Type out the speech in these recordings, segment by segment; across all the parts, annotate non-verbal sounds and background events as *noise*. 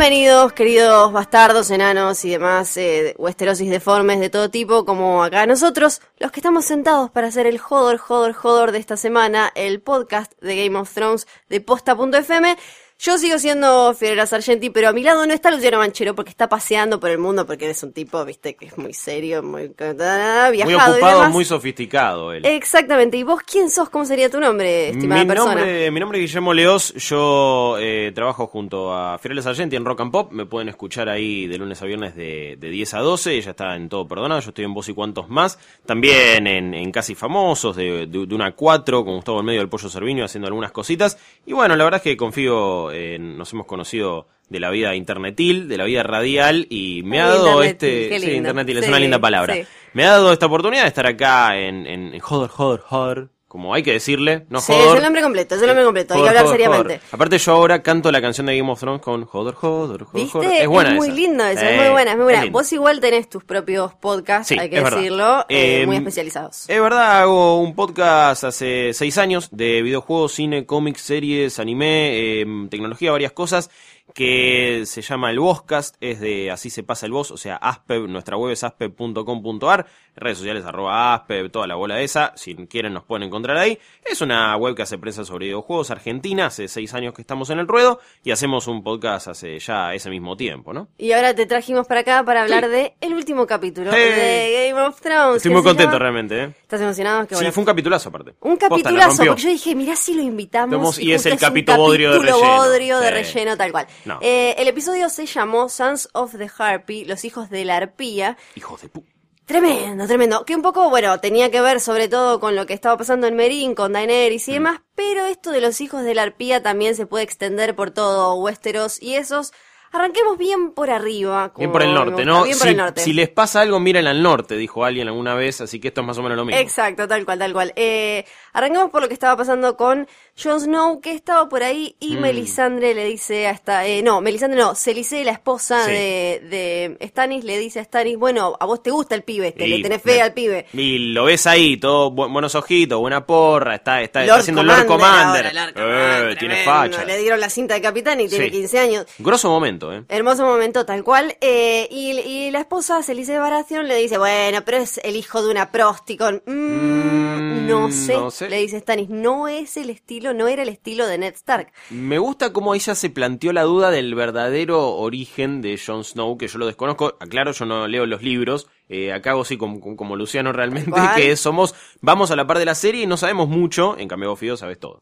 Bienvenidos, queridos bastardos, enanos y demás eh, huesterosis deformes de todo tipo, como acá nosotros, los que estamos sentados para hacer el jodor, jodor, jodor de esta semana, el podcast de Game of Thrones de posta.fm. Yo sigo siendo Fiorella Sargenti, pero a mi lado no está Luciano Manchero porque está paseando por el mundo porque eres un tipo, viste, que es muy serio, muy viajado Muy y ocupado, demás. muy sofisticado él. Exactamente. ¿Y vos quién sos? ¿Cómo sería tu nombre, estimada mi, persona? nombre, mi nombre es Guillermo Leos, yo eh, trabajo junto a Fiorella Sargenti en Rock and Pop, me pueden escuchar ahí de lunes a viernes de, de 10 a 12, ella está en todo perdonado, yo estoy en Voz y Cuantos Más, también en, en Casi Famosos, de, de, de una a 4, con Gustavo en medio del Pollo Cerviño haciendo algunas cositas, y bueno, la verdad es que confío, en, nos hemos conocido de la vida internetil, de la vida radial, y me ha dado este... Sí, internetil, es Sí, una linda palabra. sí. Me ha dado esta oportunidad de estar acá en, en, en Joder, Joder, Joder, como hay que decirle, no Sí, Joder. es el nombre completo, es el nombre completo, hay que hablar seriamente. Aparte yo ahora canto la canción de Game of Thrones con Joder, Joder, Joder, ¿Viste? Es buena muy esa. lindo eso, es Eh, muy buena, es muy buena. Vos igual tenés tus propios podcasts, Sí, hay que decirlo, eh, Eh, muy especializados. Es verdad, hago un podcast hace seis años de videojuegos, cine, cómics, series, anime, eh, tecnología, varias cosas, que se llama el Vozcast, es de Así se pasa el voz, o sea, Aspeb, nuestra web es aspeb.com.ar, redes sociales arroba Aspeb, toda la bola esa, si quieren nos pueden encontrar ahí. Es una web que hace prensa sobre videojuegos argentina, hace seis años que estamos en el ruedo y hacemos un podcast hace ya ese mismo tiempo, ¿no? Y ahora te trajimos para acá para hablar de el último capítulo Hey. de Game of Thrones. Estoy muy contento llama- realmente, ¿eh? ¿Estás emocionado? Qué Sí, bueno. fue un capitulazo aparte. Un capitulazo, porque yo dije, mirá si lo invitamos. Y es el capítulo bodrio de relleno. bodrio de Sí. relleno, tal cual. No. Eh, el episodio se llamó Sons of the Harpy, los hijos de la arpía. Hijos de pu... Tremendo, tremendo. Que un poco, bueno, tenía que ver sobre todo con lo que estaba pasando en Merín, con Daenerys Mm. y demás, pero esto de los hijos de la arpía también se puede extender por todo Westeros y esos. Arranquemos bien por arriba. Bien por el norte, ¿no? Bien si, por el norte. si les pasa algo, miren al norte, dijo alguien alguna vez, así que esto es más o menos lo mismo. Exacto, tal cual, tal cual. Eh, arrancamos por lo que estaba pasando con Jon Snow, que estaba por ahí, y Mm. Melisandre le dice a esta, eh, no, Melisandre no, Celicé, la esposa Sí. de, de Stannis, le dice a Stannis, bueno, a vos te gusta el pibe este, Y le tenés fe me- al pibe. Y lo ves ahí, todo bu- buenos ojitos, buena porra, está, está, está haciendo Lord Commander. ahora, Lord Eh, tiene facha. Le dieron la cinta de capitán y tiene Sí. 15 años. Grosso momento, ¿eh? Hermoso momento, tal cual. Eh, y, y la esposa, Celice Baratheon, le dice, bueno, pero es el hijo de una prosticon. Mm, Mm, no, sé, no sé. Le dice Stannis, no es el estilo, no era el estilo de Ned Stark. Me gusta cómo ella se planteó la duda del verdadero origen de Jon Snow, que yo lo desconozco. Aclaro, yo no leo los libros. Eh, acá así como, como- Luciano realmente, ¿Cuál? que somos, vamos a la par de la serie y no sabemos mucho, en cambio vos Fido sabes todo.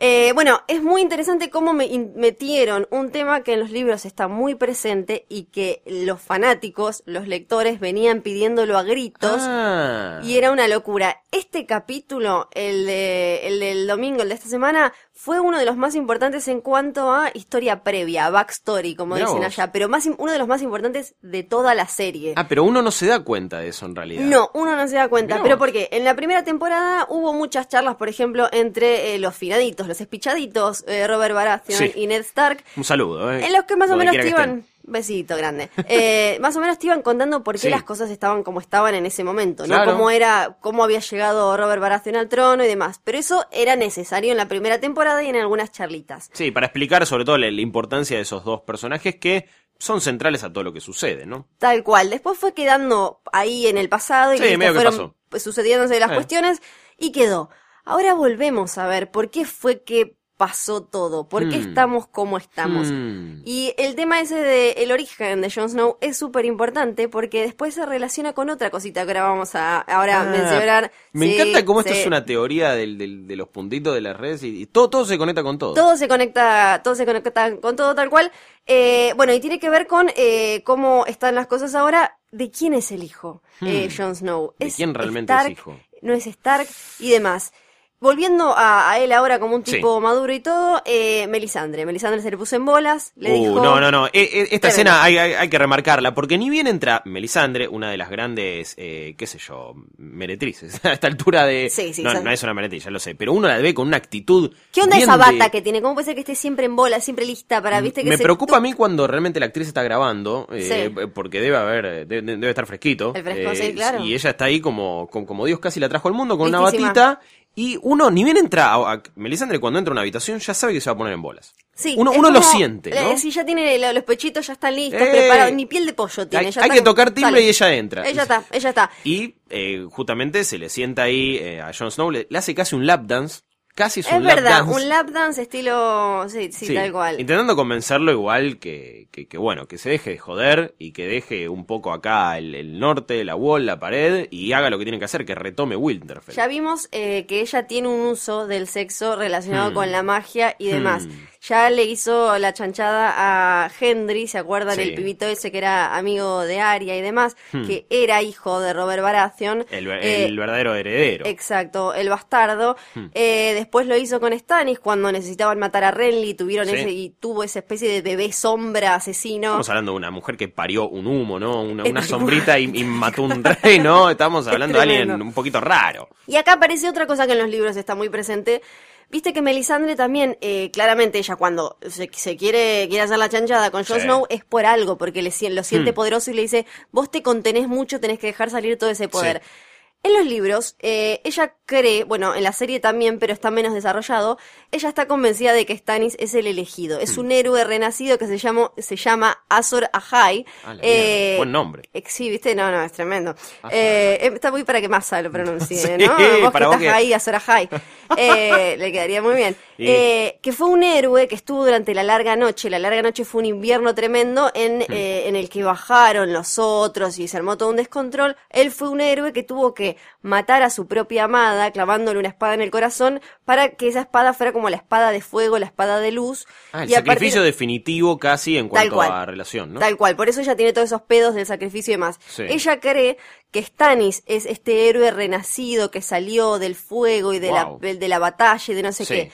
Eh, bueno, es muy interesante cómo me metieron un tema que en los libros está muy presente y que los fanáticos, los lectores, venían pidiéndolo a gritos. Ah. Y era una locura. Este capítulo, el, de, el del domingo, el de esta semana, fue uno de los más importantes en cuanto a historia previa, backstory, como Mirá dicen vos. allá, pero más uno de los más importantes de toda la serie. Ah, pero uno no se da cuenta de eso en realidad. No, uno no se da cuenta. Mirá Pero vos. porque en la primera temporada hubo muchas charlas, por ejemplo, entre eh, los finaditos, los espichaditos, eh, Robert Baratheon Sí. y Ned Stark, Un saludo, ¿eh? en los que más o menos te iban. Besito grande. Eh, más o menos te iban contando por qué Sí. las cosas estaban como estaban en ese momento, ¿no? Claro. Cómo era, cómo había llegado Robert Baratheon al trono y demás. Pero eso era necesario en la primera temporada y en algunas charlitas. Sí, para explicar sobre todo la, la importancia de esos dos personajes que son centrales a todo lo que sucede, ¿no? Tal cual. Después fue quedando ahí en el pasado y Sí, medio que fueron pasó. pues, sucediéndose las Eh. cuestiones y quedó. Ahora volvemos a ver por qué fue que pasó todo, por qué Hmm. estamos como estamos. Hmm. Y el tema ese de el origen de Jon Snow es súper importante porque después se relaciona con otra cosita que ahora vamos a ahora Ah, mencionar. Me Sí, encanta cómo esto es una teoría del, del- de los puntitos de las redes y, y todo, todo se conecta con todo. Todo se conecta, todo se conecta con todo tal cual. Eh, bueno, y tiene que ver con eh, cómo están las cosas ahora. ¿De quién es el hijo? Eh, Hmm. Jon Snow. ¿De quién realmente Stark, es hijo? No es Stark y demás. Volviendo a, a él ahora como un Sí. tipo maduro y todo, eh, Melisandre. Melisandre se le puso en bolas, le Uh, dijo... no, no, no. Eh, eh, esta escena hay, hay- hay que remarcarla, porque ni bien entra Melisandre, una de las grandes, eh, qué sé yo, meretrices, *laughs* a esta altura de... Sí, sí, no, no es una meretriz, ya lo sé, pero uno la ve con una actitud... ¿Qué onda esa de- bata que tiene? ¿Cómo puede ser que esté siempre en bola, siempre lista para, viste, que Me se preocupa a mí cuando realmente la actriz está grabando, eh, Sí. porque debe haber, eh, debe, debe estar fresquito. El fresco, sí, claro. Y ella está ahí como, como, como Dios casi la trajo al mundo con una batita. Y uno ni bien entra, a, a- Melisandre cuando entra a una habitación ya sabe que se va a poner en bolas. Sí, uno uno lo siente, ¿no? eh, sí, ya tiene lo- los pechitos, ya están listos, Eh, preparados, ni piel de pollo tiene. hay- ya hay está- que tocar timbre sale. y ella entra. Ella está, ella está. Y eh, justamente se le sienta ahí eh, a Jon Snow, le, le hace casi un lap dance. Casi es, Es un lap verdad, dance. un lap dance estilo. Sí, sí, Sí, tal cual. Intentando convencerlo igual que, que, que, bueno, que se deje de joder y que deje un poco acá el, el norte, la wall, la pared y haga lo que tiene que hacer, que retome Winterfell. Ya vimos eh, que ella tiene un uso del sexo relacionado Hmm. con la magia y demás. Hmm. Ya le hizo la chanchada a Henry, ¿se acuerdan? Sí. El pibito ese que era amigo de Arya y demás, Hmm. que era hijo de Robert Baratheon. El, Eh, el verdadero heredero. Exacto, el bastardo. Hmm. Eh, después lo hizo con Stannis cuando necesitaban matar a Renly, tuvieron Sí. ese y tuvo esa especie de bebé sombra asesino. Estamos hablando de una mujer que parió un humo, ¿no? Una, *laughs* sombrita y, y mató un rey, ¿no? Estamos *laughs* hablando de alguien un poquito raro. Y acá aparece otra cosa que en los libros está muy presente. Viste que Melisandre también, eh, claramente ella cuando se, se quiere, quiere hacer la chanchada con Jon Sí. Snow es por algo, porque le, lo siente Hmm. poderoso y le dice, vos te contenés mucho, tenés que dejar salir todo ese poder. Sí. En los libros, eh, ella cree, bueno, en la serie también, pero está menos desarrollado, ella está convencida de que Stannis es el elegido. Es Hmm. un héroe renacido que se, llama se llama Azor Ahai. Ah, Eh. Buen nombre. eh, Sí, viste, no, no, es tremendo. Eh, eh, está muy para que Massa lo pronuncie, *laughs* Sí, ¿no? Vos para que vos estás que- ahí, Azor Ahai. *laughs* Eh, le quedaría muy bien. Sí. Eh, que fue un héroe que estuvo durante la larga noche. La larga noche fue un invierno tremendo en, Hmm. eh, en el que bajaron los otros y se armó todo un descontrol. Él fue un héroe que tuvo que matar a su propia amada clavándole una espada en el corazón para que esa espada fuera como la espada de fuego, la espada de luz. Ah, el Y a partir- sacrificio definitivo casi en cuanto cual. a relación, ¿no? Tal cual, por eso ella tiene todos esos pedos del sacrificio y demás. Sí. Ella cree que Stannis es este héroe renacido que salió del fuego y de, Wow. la, de la batalla y de no sé Sí. qué.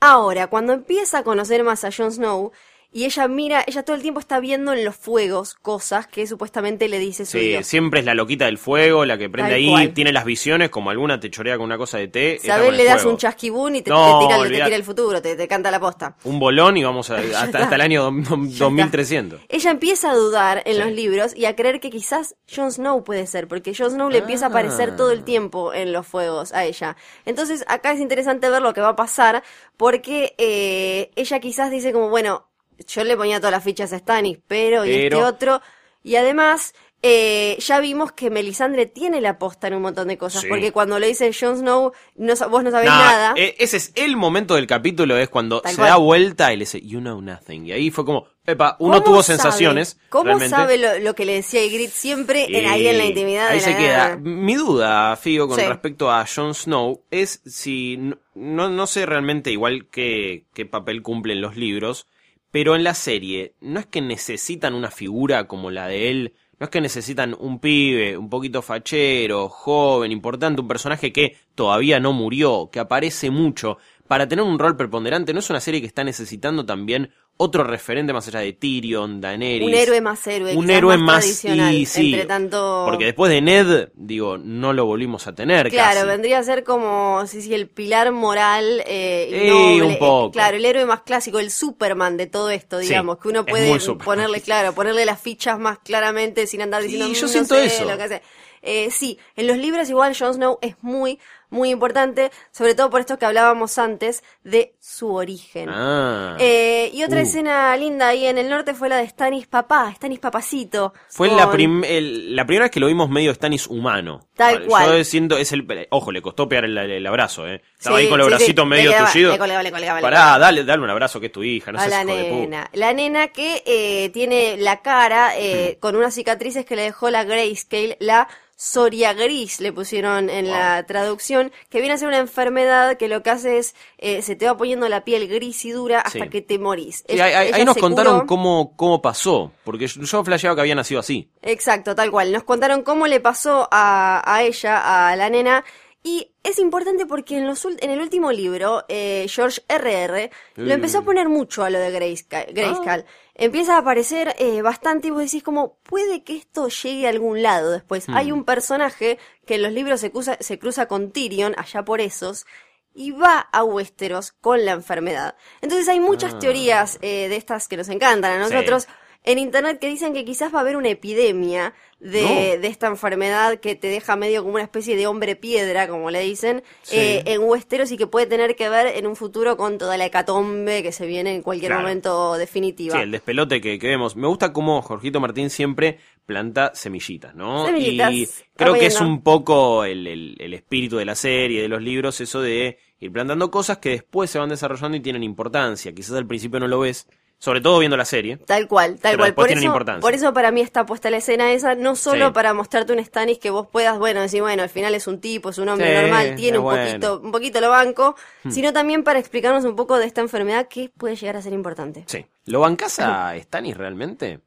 Ahora, cuando empieza a conocer más a Jon Snow, y ella mira, ella todo el tiempo está viendo en los fuegos cosas que supuestamente le dice su Sí, Dios. siempre es la loquita del fuego, la que prende Tal ahí, cual. tiene las visiones, como alguna te chorea con una cosa de té. esta Sabes, con el le das fuego. un chasquibún y te, No, te tira, el- te tira el futuro, te, te canta la posta. Un bolón y vamos a- *laughs* hasta, el año dom- dom- Ya 2300. está. Ella empieza a dudar en Sí. los libros y a creer que quizás Jon Snow puede ser, porque Jon Snow le empieza a aparecer todo el tiempo en los fuegos a ella. Entonces acá es interesante ver lo que va a pasar, porque eh, ella quizás dice como, bueno, yo le ponía todas las fichas a Stannis, pero, y este Pero- otro, y además... eh, ya vimos que Melisandre tiene la posta en un montón de cosas, Sí. porque cuando le dice Jon Snow, no, vos no sabés Nah, nada. eh, ese es el momento del capítulo, es cuando Tal se cual. da vuelta y le dice, you know nothing. Y ahí fue como, epa, uno ¿Cómo tuvo sabe? sensaciones. ¿Cómo realmente. sabe lo, lo que le decía Ygritte siempre en, ahí en la intimidad Ahí de se la queda. nada? Mi duda, Figo, con Sí. respecto a Jon Snow es si. No, no sé realmente igual qué, qué papel cumplen los libros, pero en la serie, no es que necesitan una figura como la de él. No es que necesitan un pibe, un poquito fachero, joven, importante, un personaje que todavía no murió, que aparece mucho, para tener un rol preponderante. ¿No es una serie que está necesitando también otro referente más allá de Tyrion, Daenerys? Un héroe más héroe, un héroe más más tradicional, y sí, entre tanto- porque después de Ned digo no lo volvimos a tener Claro, casi. vendría a ser como sí, sí, el pilar moral eh, Sí, noble, un poco. eh, claro, el héroe más clásico, el Superman de todo esto, Sí, digamos, que uno puede ponerle, claro, ponerle las fichas más claramente sin andar Sí, diciendo yo "Mm, no siento sé eso". lo que hace". Eh, sí, en los libros igual Jon Snow es muy, muy importante, sobre todo por esto que hablábamos antes de su origen. Ah. Eh, y otra Uh. escena linda ahí en el norte fue la de Stanis papá, Stanis papacito. Fue con- la, prim- el- la primera vez que lo vimos medio Stannis humano. Tal Yo cual. siento, es el, ojo, le costó pegar el, el abrazo, eh. Estaba Sí, ahí con los sí, bracitos medio le le Pará, dale, dale un abrazo que es tu hija, no a seas la hijo de puta. nena. La nena que eh, tiene la cara eh, con unas cicatrices que le dejó la Grayscale, la Soria Gris, le pusieron en la traducción, que viene a ser una enfermedad que lo que hace es, eh, se te va poniendo la piel gris y dura hasta Sí. que te morís. Sí, Ella- ahí, ahí- ella ahí nos contaron curó. cómo, cómo pasó, porque yo, flasheaba que había nacido así. Exacto, tal cual. Nos contaron cómo le pasó a, a ella, a la nena. Y es importante porque en, los, en el último libro, eh, George R.R. lo empezó a poner mucho a lo de Grayscale. Grayskull. Empieza a aparecer eh, bastante y vos decís como, puede que esto llegue a algún lado después. Hay un personaje que en los libros se cruza, se cruza con Tyrion, allá por esos, y va a Westeros con la enfermedad. Entonces hay muchas teorías eh, de estas que nos encantan a Sí. En internet que dicen que quizás va a haber una epidemia de, No. de esta enfermedad que te deja medio como una especie de hombre piedra, como le dicen, Sí. eh, en Westeros y que puede tener que ver en un futuro con toda la hecatombe que se viene en cualquier Claro. momento definitiva. Sí, el despelote que, que vemos. Me gusta cómo Jorgito Martín siempre planta semillitas, ¿no? Semillitas, y creo que es un poco el, el- el espíritu de la serie, de los libros, eso de ir plantando cosas que después se van desarrollando y tienen importancia. Quizás al principio no lo ves, sobre todo viendo la serie. Tal cual, tal cual. Por eso, importancia. por eso para mí está puesta la escena esa, no solo Sí. para mostrarte un Stannis que vos puedas, bueno, decir, bueno, al final es un tipo, es un hombre Sí, normal, tiene un bueno. Hmm. poquito, un poquito lo banco, sino también para explicarnos un poco de esta enfermedad que puede llegar a ser importante. Sí. ¿Lo bancás a Stannis realmente?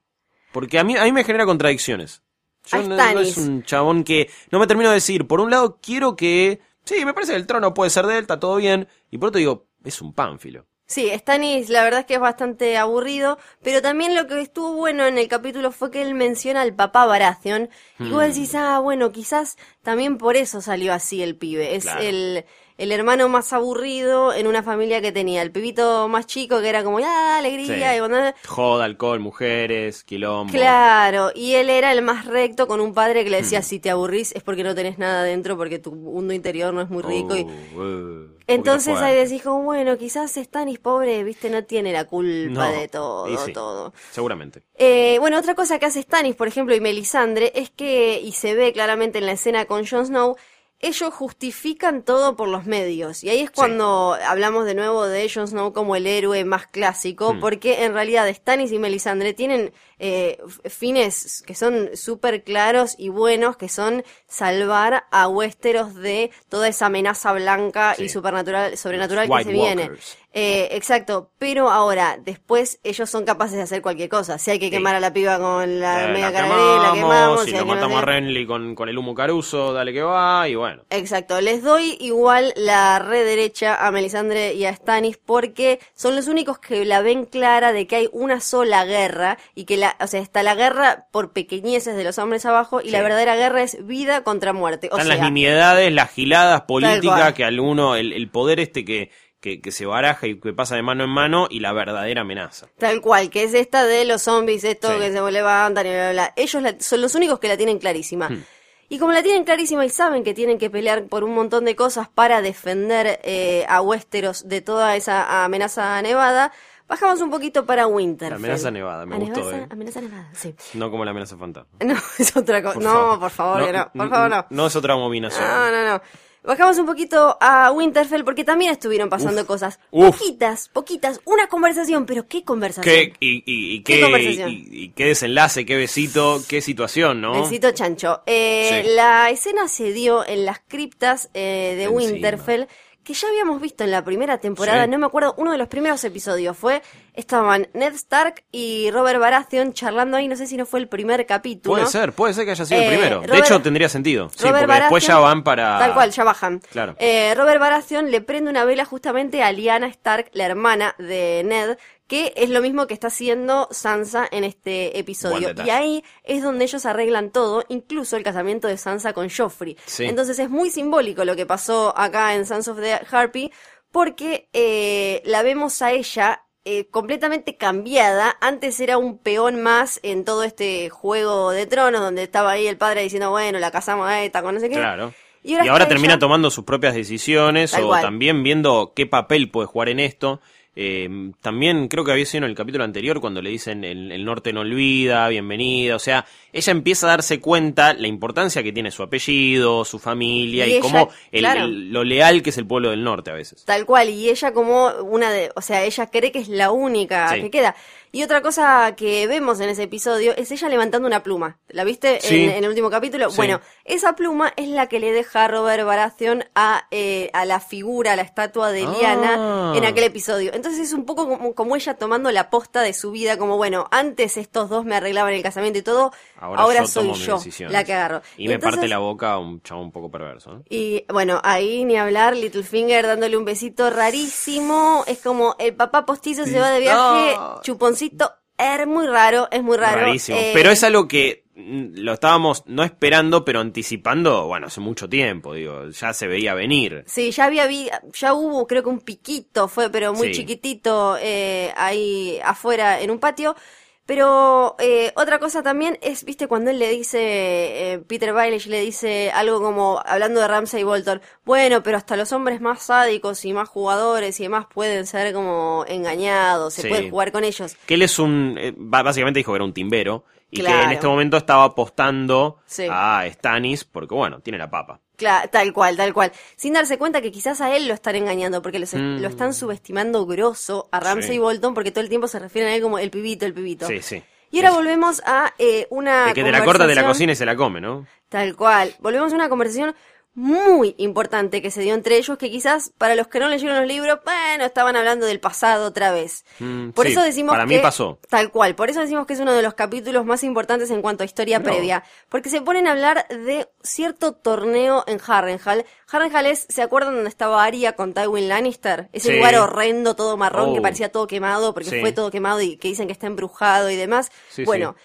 Porque a mí, a mí me genera contradicciones. Yo no, no es un chabón que no me termino de decir. Por un lado, quiero que. Sí, me parece que el trono puede ser de él, está todo bien. Y por otro digo, es un pánfilo. Sí, Stannis la verdad es que es bastante aburrido, pero también lo que estuvo bueno en el capítulo fue que él menciona al papá Baratheon y vos decís, ah, bueno, quizás también por eso salió así el pibe. Es Claro. el, el hermano más aburrido en una familia que tenía el pibito más chico que era como, ah, alegría, Sí. y. Joda, alcohol, mujeres, quilombo. Claro, y él era el más recto con un padre que le Hmm. decía, si te aburrís es porque no tenés nada dentro, porque tu mundo interior no es muy rico. y... Uh, uh, Entonces ahí decís como, bueno, quizás Stanis pobre, viste, no tiene la culpa No, de todo, sí, todo. Seguramente. Eh, bueno, otra cosa que hace Stannis, por ejemplo, y Melisandre, es que, y se ve claramente en la escena con Jon Snow, ellos justifican todo por los medios. Y ahí es cuando hablamos de nuevo de Jon Snow como el héroe más clásico, Hmm. porque en realidad Stannis y Melisandre tienen eh, fines que son súper claros y buenos, que son salvar a Westeros de toda esa amenaza blanca y supernatural, sobrenatural que White se viene. Eh, exacto, pero ahora, después ellos son capaces de hacer cualquier cosa. Si hay que quemar a la piba con la Eh, media la la quemamos. si si lo no matamos a Renly con, con el humo caruso, dale que va, y bueno. Exacto, les doy igual la red derecha a Melisandre y a Stannis porque son los únicos que la ven clara de que hay una sola guerra y que la, o sea, está la guerra por pequeñeces de los hombres abajo y la verdadera guerra es vida contra muerte. O Están sea, las nimiedades, las giladas políticas que al uno, el, el poder este que, que, que se baraja y que pasa de mano en mano y la verdadera amenaza. Tal cual, que es esta de los zombies, esto Sí. que se levantan y bla, bla, bla. Ellos la- son los únicos que la tienen clarísima. Hmm. Y como la tienen clarísima y saben que tienen que pelear por un montón de cosas para defender eh, a Westeros de toda esa amenaza nevada, Bajamos un poquito para Winterfell. Amenaza nevada, me Amenaza- gustó, eh. Amenaza nevada, sí. No como la amenaza fantasma. *laughs* No, es otra cosa. No, favor. por favor, que no. Por favor, no. No es otra abominación. No, no, no. Bajamos un poquito a Winterfell porque también estuvieron pasando cosas. uf. Poquitas, poquitas. Una conversación, pero ¿qué conversación? ¿Qué, y, y- y ¿Qué qué, conversación? y qué desenlace, qué besito, qué situación, ¿no? Besito chancho. Eh, Sí. La escena se dio en las criptas eh, de Encima. Winterfell, que ya habíamos visto en la primera temporada, Sí. no me acuerdo, uno de los primeros episodios fue, estaban Ned Stark y Robert Baratheon charlando ahí, no sé si no fue el primer capítulo. Puede ser, puede ser que haya sido Eh, el primero. de hecho, tendría sentido. Sí, Robert porque después ya van para. Tal cual, ya bajan. Claro. Eh, Robert Baratheon le prende una vela justamente a Lyanna Stark, la hermana de Ned, que es lo mismo que está haciendo Sansa en este episodio. Y ahí es donde ellos arreglan todo, incluso el casamiento de Sansa con Joffrey. Sí. Entonces es muy simbólico lo que pasó acá en Sons of the Harpy, porque eh, la vemos a ella eh, completamente cambiada. Antes era un peón más en todo este juego de tronos, donde estaba ahí el padre diciendo, bueno, la casamos a esta con no sé qué. Claro. Y ahora, Y ahora está termina ella- tomando sus propias decisiones Tal o cual. también viendo qué papel puede jugar en esto. Eh, también creo que había sido en el capítulo anterior cuando le dicen el, el norte no olvida, bienvenida. O sea, ella empieza a darse cuenta la importancia que tiene su apellido, su familia Y y, cómo claro. lo leal que es el pueblo del norte a veces. Tal cual, y ella como una de, o sea, ella cree que es la única Sí. que queda. Y otra cosa que vemos en ese episodio es ella levantando una pluma. ¿La viste Sí. en, en el último capítulo? Sí. Bueno, esa pluma es la que le deja Robert Baratheon a, eh, a la figura, a la estatua de Ah. Lyanna en aquel episodio. Entonces es un poco como, como ella tomando la posta de su vida, como bueno, antes estos dos me arreglaban el casamiento y todo, ahora, Ahora, yo soy yo la que agarro. Y me Entonces- parte la boca a un chavo un poco perverso. y bueno, ahí ni hablar, Littlefinger dándole un besito rarísimo. Es como el papá postizo se va de viaje, No. Es muy raro, es muy raro. Rarísimo. Eh, Pero es algo que mm, lo estábamos no esperando, pero anticipando, bueno, hace mucho tiempo, digo, ya se veía venir. Sí, ya había ya hubo creo que un piquito, fue pero muy Sí. chiquitito eh, ahí afuera en un patio. Pero eh, otra cosa también es, viste, cuando él le dice, eh, Peter Baelish le dice algo como, hablando de Ramsay Bolton, bueno, pero hasta los hombres más sádicos y más jugadores y demás pueden ser como engañados, se Sí. puede jugar con ellos. Que él es un, eh, básicamente dijo que era un timbero, y que en este momento estaba apostando Sí. a Stannis, porque bueno, tiene la papa. Cla- tal cual, tal cual. Sin darse cuenta que quizás a él lo están engañando, porque los- Mm. lo están subestimando grosso a Ramsay Sí. Bolton, porque todo el tiempo se refieren a él como el pibito, el pibito. Sí, sí. Y ahora volvemos a eh, una El que te la corta de la cocina y se la come, ¿no? Tal cual. Volvemos a una conversación muy importante que se dio entre ellos, que quizás para los que no leyeron los libros, bueno, estaban hablando del pasado otra vez. Mm, por sí, eso decimos para que... mí pasó. Tal cual, por eso decimos que es uno de los capítulos más importantes en cuanto a historia No. previa, porque se ponen a hablar de cierto torneo en Harrenhal. Harrenhal es, ¿se acuerdan donde estaba Arya con Tywin Lannister? Ese Sí. lugar horrendo, todo marrón, que Oh. parecía todo quemado, porque Sí. fue todo quemado y que dicen que está embrujado y demás. Sí, bueno,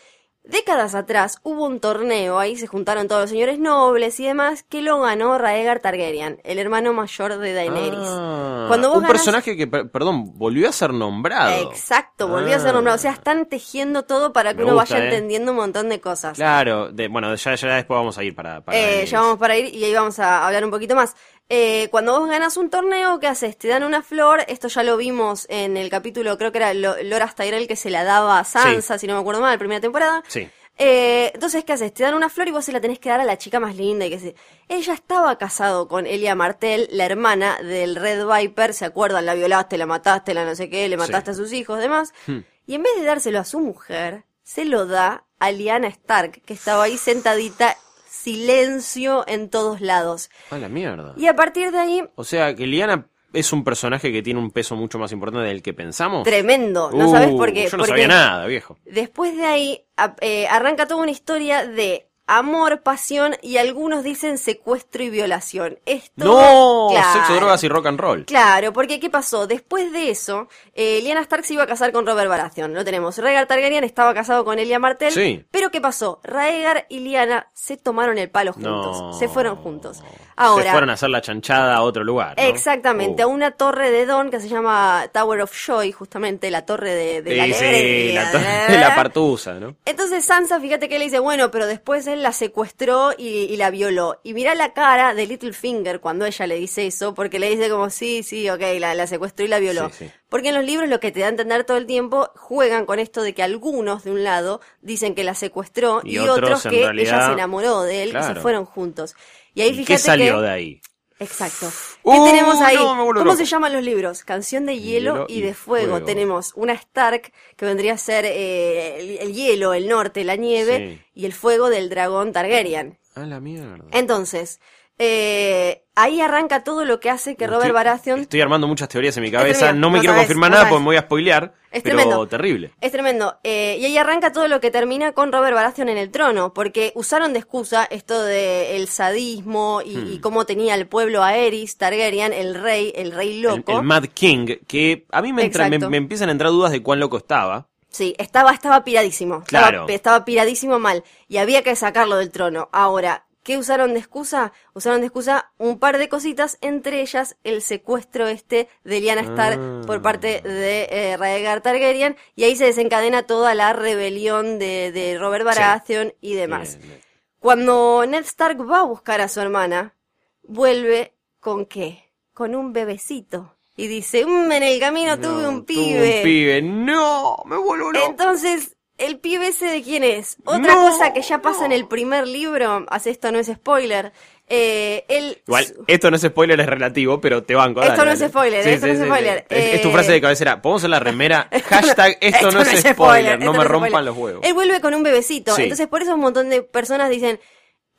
Décadas atrás hubo un torneo, ahí se juntaron todos los señores nobles y demás, que lo ganó Raegar Targaryen, el hermano mayor de Daenerys. Ah, Cuando vos un ganás- personaje que, per- perdón, volvió a ser nombrado. Exacto, volvió a ser Ah. nombrado. O sea, están tejiendo todo para que uno gusta, vaya eh. entendiendo un montón de cosas. Claro, de, bueno, ya, ya después vamos a ir para... para Eh, ya vamos para ir y ahí vamos a hablar un poquito más. Eh, cuando vos ganas un torneo, ¿qué haces? Te dan una flor, esto ya lo vimos en el capítulo, creo que era Lo- Loras Tyrell que se la daba a Sansa, si no me acuerdo mal, la primera temporada. Sí. Eh, entonces, ¿qué haces? Te dan una flor y vos se la tenés que dar a la chica más linda y que se... Ella estaba casado con Elia Martel, la hermana del Red Viper, ¿se acuerdan? La violaste, la mataste, la no sé qué, le mataste a sus hijos, demás. Hmm. Y en vez de dárselo a su mujer, se lo da a Lyanna Stark, que estaba ahí sentadita, silencio en todos lados. A la mierda. Y a partir de ahí, O sea, que Liana es un personaje que tiene un peso mucho más importante del que pensamos. tremendo, ¿no Uh, sabes por qué? Yo no Porque sabía nada, viejo. Después de ahí a- eh, arranca toda una historia de amor, pasión y algunos dicen secuestro y violación. Esto, No, claro. sexo, drogas y rock and roll. Claro, porque ¿qué pasó? Después de eso, eh, Lyanna Stark se iba a casar con Robert Baratheon. Lo tenemos. Rhaegar Targaryen estaba casado con Elia Martell. Sí. Pero ¿qué pasó? Rhaegar y Lyanna se tomaron el palo juntos. No. Se fueron juntos. Ahora, Se fueron a hacer la chanchada a otro lugar. ¿no? Exactamente, Uh. a una torre de Don que se llama Tower of Joy, justamente la torre de, de la Sí, la, to- *laughs* la partusa, ¿no? Entonces Sansa, fíjate que le dice, bueno, pero después él la secuestró y, y la violó. Y mirá la cara de Littlefinger cuando ella le dice eso, porque le dice como, sí, sí, ok, la, la secuestró y la violó. Sí, sí. Porque en los libros lo que te da a entender todo el tiempo, juegan con esto de que algunos de un lado dicen que la secuestró Y y, otros, que ella se enamoró de él y se fueron juntos. Y ahí ¿Y fíjate qué salió que... de ahí? Exacto. Uh, ¿Qué tenemos ahí? no, ¿Cómo loco. se llaman los libros? Canción de hielo, Hielo y, de fuego. fuego. Tenemos una Stark, que vendría a ser eh, el, el hielo, el norte, la nieve, Sí. y el fuego del dragón Targaryen. A la mierda. Entonces, eh, ahí arranca todo lo que hace que Robert estoy- Baratheon... Estoy armando muchas teorías en mi cabeza. No me no quiero sabes, confirmar no nada sabes. porque me voy a spoilear. Es pero tremendo. terrible. Es tremendo. Eh, y ahí arranca todo lo que termina con Robert Baratheon en el trono, porque usaron de excusa esto de el sadismo y, Hmm. y cómo tenía el pueblo a Eris Targaryen, el rey, el rey loco. el Mad King, que a mí me, entra- me, Exacto. me empiezan a entrar dudas de cuán loco estaba. Sí, estaba, estaba piradísimo. Estaba- Claro. Estaba, piradísimo mal. Y había que sacarlo del trono. Ahora, ¿qué usaron de excusa? Usaron de excusa un par de cositas, entre ellas el secuestro este de Lyanna Stark Ah. por parte de eh, Rhaegar Targaryen. Y ahí se desencadena toda la rebelión de, de Robert Baratheon y demás. Bien, bien. Cuando Ned Stark va a buscar a su hermana, vuelve con qué? Con un bebecito. Y dice, "Mm, en el camino tuve un tuve pibe. un pibe. No, me vuelvo loco. Entonces, ¿el pibe ese de quién es? Otra No, cosa que ya pasa en el primer libro, hace esto no es spoiler, eh, él... Igual, esto no es spoiler, es relativo, pero te banco. Esto dale, no es spoiler, esto no es spoiler. Es, es tu Eh, frase de cabecera. Podemos hacer la remera. *laughs* Hashtag esto, no, es spoiler. No esto me rompan spoiler. los huevos. Él vuelve con un bebecito, entonces por eso un montón de personas dicen,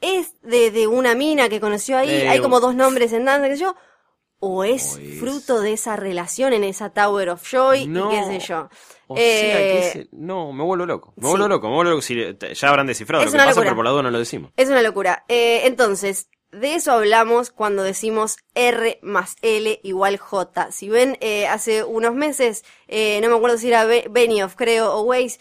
es de, de una mina que conoció ahí, Eh, hay como dos nombres en danza, sé yo, o es O es- fruto de esa relación en esa Tower of Joy No. y qué sé yo. O sea que Eh, ese- No, me vuelvo loco. Me sí. vuelvo loco, me vuelvo loco. Si- te- ya habrán descifrado Es lo que una pasa, locura. pero por la duda no lo decimos. Es una locura. Eh, entonces, de eso hablamos cuando decimos R más L igual J. Si ven, eh, hace unos meses, eh, no me acuerdo si era Be- Benioff, creo, o Weiss,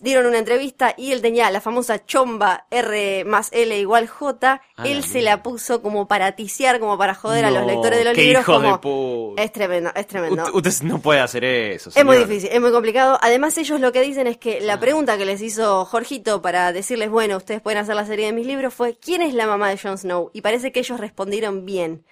dieron una entrevista y él tenía la famosa chomba R más L igual J. Él la se la puso como para ticiar, como para joder a los lectores de los qué libros. hijo de puta. Es tremendo, es tremendo. Usted, usted no puede hacer eso. Es muy difícil, es muy complicado. Además, ellos lo que dicen es que Ah. la pregunta que les hizo Jorgito para decirles, bueno, ustedes pueden hacer la serie de mis libros fue, ¿quién es la mamá de Jon Snow? Y parece que ellos respondieron bien.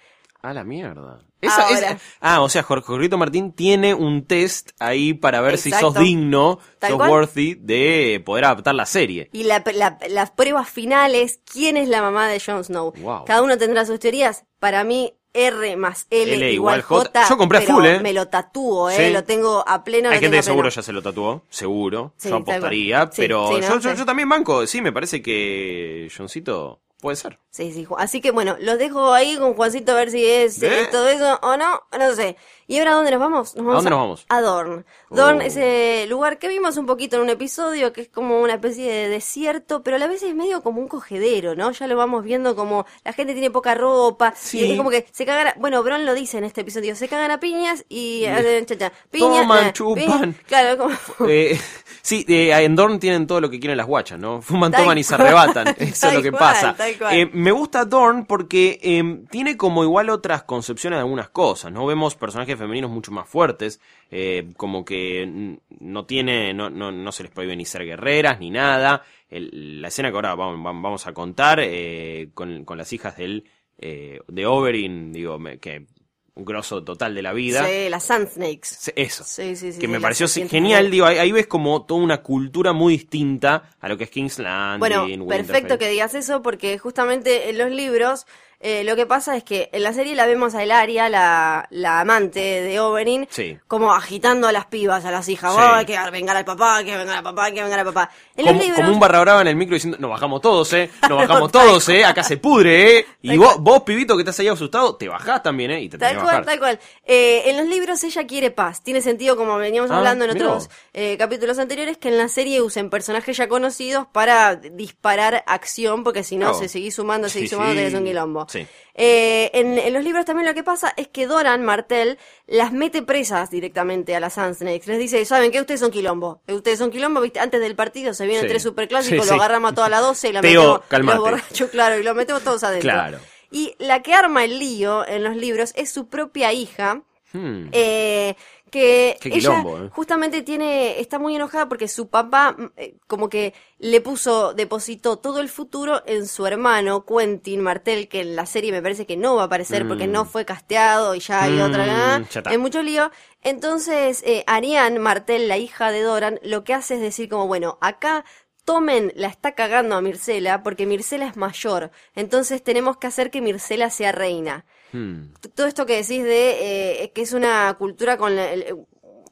A la mierda. Esa, Ahora. esa- ah, o sea, Jorge Jorgito Martín tiene un test ahí para ver si Exacto. sos digno, Tal sos cual. worthy de poder adaptar la serie. Y la, la, las pruebas finales, ¿quién es la mamá de Jon Snow? Wow. Cada uno tendrá sus teorías. Para mí, R más L, L igual igual J. J. Yo compré pero full, ¿eh? Me lo tatúo, ¿eh? Sí. Lo tengo a pleno. Hay lo gente tengo que a pleno. seguro ya se lo tatuó, seguro. Sí, yo tal cual. apostaría, Sí, pero sí, ¿no? yo, yo, Sí. yo también banco. Sí, me parece que Johncito puede ser. Sí, sí, así que bueno, los dejo ahí con Juancito a ver si es ¿Eh? eh, todo eso o no, no sé. ¿Y ahora dónde nos vamos? Nos vamos dónde nos vamos? A Dorn. Dorn Oh. es el lugar que vimos un poquito en un episodio, que es como una especie de desierto, pero a la vez es medio como un cogedero, ¿no? Ya lo vamos viendo como la gente tiene poca ropa, Sí. y es como que se cagan, a- bueno, Bron lo dice en este episodio, se cagan a piñas y hacen chacha. Piña, Toman, eh, chupan. Claro, como... *laughs* Eh, sí, eh, en Dorn tienen todo lo que quieren las guachas, ¿no? Fuman, toman y se arrebatan. Eso es lo que pasa. Eh, me gusta Dorn porque eh, tiene como igual otras concepciones de algunas cosas, ¿no? Vemos personajes femeninos mucho más fuertes, eh, como que no tiene, no, no, no se les prohíbe ni ser guerreras ni nada. La escena que ahora vamos, a contar eh, con, las hijas del, de Oberyn, digo, me- que un grosso total de la vida. Sí, las Sand Snakes. Eso. Sí, sí, sí, que me pareció genial, digo, ahí, ahí ves como toda una cultura muy distinta a lo que es King's Landing, Bueno, perfecto que digas eso porque justamente en los libros eh, lo que pasa es que en la serie la vemos a Elaria, la, la amante de Oberyn, Sí. como agitando a las pibas, a las hijas. Sí. "Oh, hay que vengar al papá, hay que vengar al papá, hay que vengar al papá. En Como, los libros, como un barra brava en el micro diciendo, nos bajamos todos, eh, nos *laughs* bajamos todos, eh, acá se pudre, eh. Y vos, vos, pibito, que estás ahí asustado, te bajás también, eh, y te Tal cual, bajar. tal cual. Eh, en los libros ella quiere paz. Tiene sentido, como veníamos Ah, hablando en otros eh, capítulos anteriores, que en la serie usen personajes ya conocidos para disparar acción, porque si no, se seguís sumando, seguís Sí, sumando, tenés un quilombo. Sí. Eh, en, en los libros también lo que pasa es que Doran Martel las mete presas directamente a las Sand Snakes. Les dice, ¿saben qué? Ustedes son quilombo. Ustedes son quilombo, ¿viste? Antes del partido se vienen Sí. tres superclásicos, Sí, lo agarramos a toda la 12 y la Teo, metemos calmate. los borrachos, claro, y lo metemos todos adentro. Claro. Y la que arma el lío en los libros es su propia hija, Hmm. eh, que ella eh. justamente tiene está muy enojada porque su papá mm, eh, como que le puso depositó todo el futuro en su hermano Quentin Martel que en la serie me parece que no va a aparecer porque no fue casteado y ya hay Mm, otra está. hay mucho lío. Entonces eh, Ariane Martel la hija de Doran lo que hace es decir como bueno acá Tomen la está cagando a Mircela porque Mircela es mayor, entonces tenemos que hacer que Mircela sea reina Hmm. todo esto que decís de eh, que es una cultura con la-